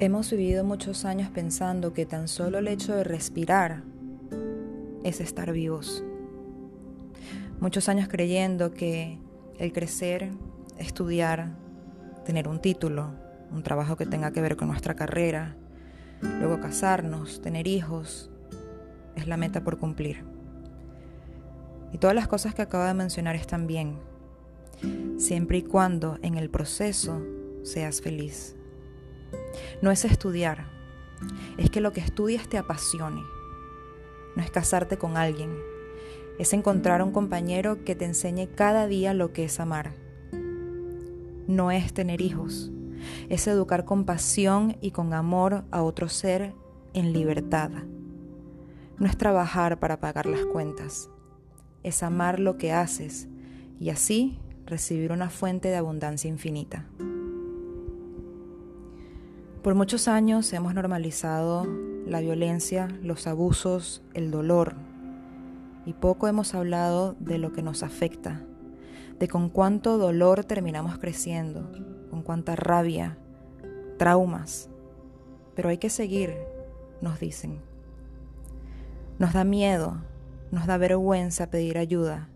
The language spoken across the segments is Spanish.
Hemos vivido muchos años pensando que tan solo el hecho de respirar es estar vivos. Muchos años creyendo que el crecer, estudiar, tener un título, un trabajo que tenga que ver con nuestra carrera, luego casarnos, tener hijos, es la meta por cumplir. Y todas las cosas que acabo de mencionar están bien, siempre y cuando en el proceso seas feliz. No es estudiar, es que lo que estudias te apasione. No es casarte con alguien, es encontrar un compañero que te enseñe cada día lo que es amar. No es tener hijos, es educar con pasión y con amor a otro ser en libertad. No es trabajar para pagar las cuentas, es amar lo que haces y así recibir una fuente de abundancia infinita. Por muchos años hemos normalizado la violencia, los abusos, el dolor, y poco hemos hablado de lo que nos afecta, de con cuánto dolor terminamos creciendo, con cuánta rabia, traumas. Pero hay que seguir, nos dicen. Nos da miedo, nos da vergüenza pedir ayuda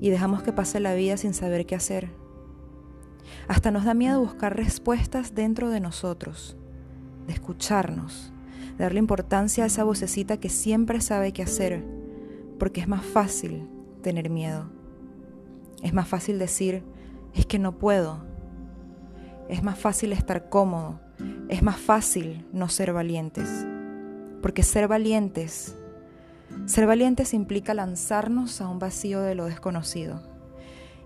y dejamos que pase la vida sin saber qué hacer. Hasta nos da miedo buscar respuestas dentro de nosotros, de escucharnos, darle importancia a esa vocecita que siempre sabe qué hacer, porque es más fácil tener miedo. Es más fácil decir, es que no puedo. Es más fácil estar cómodo. Es más fácil no ser valientes. Porque ser valientes, ser valientes implica lanzarnos a un vacío de lo desconocido.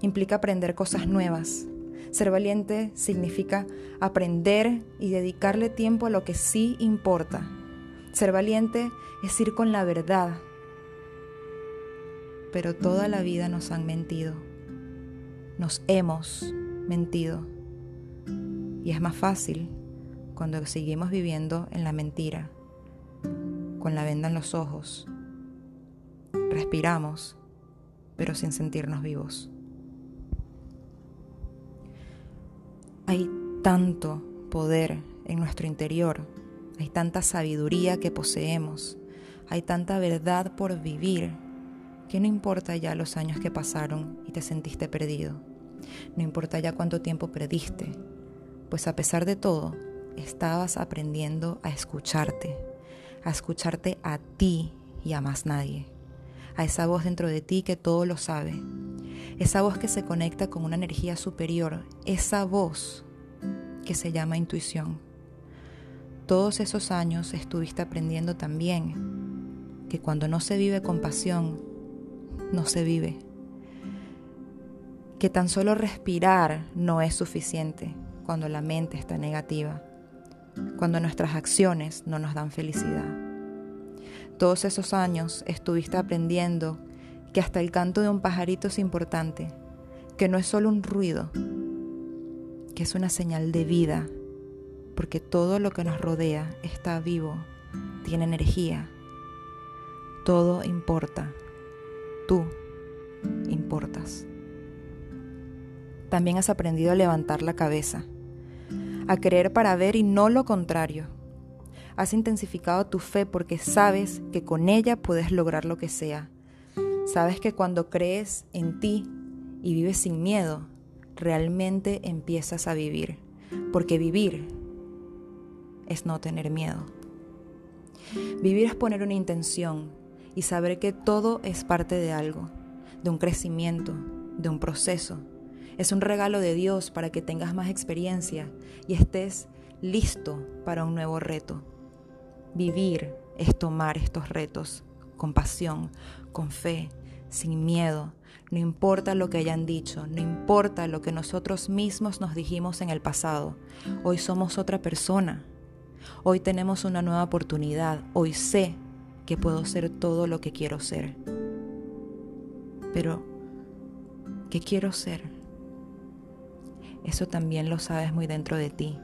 Implica aprender cosas nuevas, ser valiente significa aprender y dedicarle tiempo a lo que sí importa. Ser valiente es ir con la verdad. Pero toda la vida nos han mentido. Nos hemos mentido. Y es más fácil cuando seguimos viviendo en la mentira, con la venda en los ojos. Respiramos, pero sin sentirnos vivos. Tanto poder en nuestro interior, hay tanta sabiduría que poseemos, hay tanta verdad por vivir, que no importa ya los años que pasaron y te sentiste perdido, no importa ya cuánto tiempo perdiste, pues a pesar de todo, estabas aprendiendo a escucharte, a escucharte a ti y a más nadie, a esa voz dentro de ti que todo lo sabe, esa voz que se conecta con una energía superior, esa voz que se llama intuición. Todos esos años estuviste aprendiendo también que cuando no se vive con pasión, no se vive. Que tan solo respirar no es suficiente cuando la mente está negativa, cuando nuestras acciones no nos dan felicidad. Todos esos años estuviste aprendiendo que hasta el canto de un pajarito es importante, que no es solo un ruido, que es una señal de vida, porque todo lo que nos rodea está vivo, tiene energía. Todo importa. Tú importas. También has aprendido a levantar la cabeza, a creer para ver y no lo contrario. Has intensificado tu fe porque sabes que con ella puedes lograr lo que sea Sabes que cuando crees en ti y vives sin miedo, realmente empiezas a vivir. Porque vivir es no tener miedo. Vivir es poner una intención y saber que todo es parte de algo, de un crecimiento, de un proceso. Es un regalo de Dios para que tengas más experiencia y estés listo para un nuevo reto. Vivir es tomar estos retos con pasión, con fe, sin miedo. No importa lo que hayan dicho, no importa lo que nosotros mismos nos dijimos en el pasado. Hoy somos otra persona. Hoy tenemos una nueva oportunidad. Hoy sé que puedo ser todo lo que quiero ser. Pero, ¿qué quiero ser? Eso también lo sabes muy dentro de ti.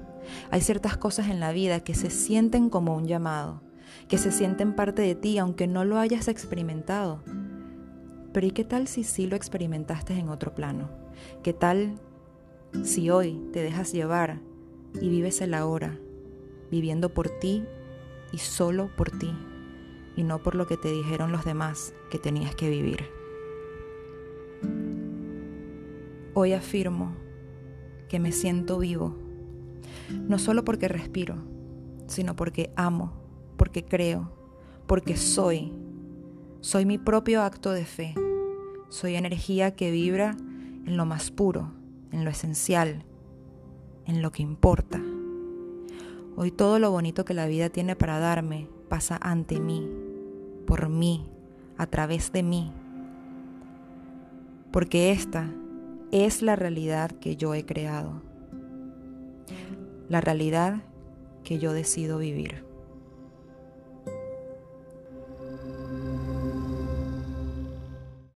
Hay ciertas cosas en la vida que se sienten como un llamado que se sienten parte de ti aunque no lo hayas experimentado. Pero ¿y qué tal si sí lo experimentaste en otro plano? ¿Qué tal si hoy te dejas llevar y vives el ahora? viviendo por ti y solo por ti, y no por lo que te dijeron los demás que tenías que vivir. Hoy afirmo que me siento vivo, no solo porque respiro, sino porque amo, porque creo, porque soy. Soy mi propio acto de fe. Soy energía que vibra en lo más puro, en lo esencial, en lo que importa. Hoy todo lo bonito que la vida tiene para darme pasa ante mí, por mí, a través de mí. Porque esta es la realidad que yo he creado. La realidad que yo decido vivir.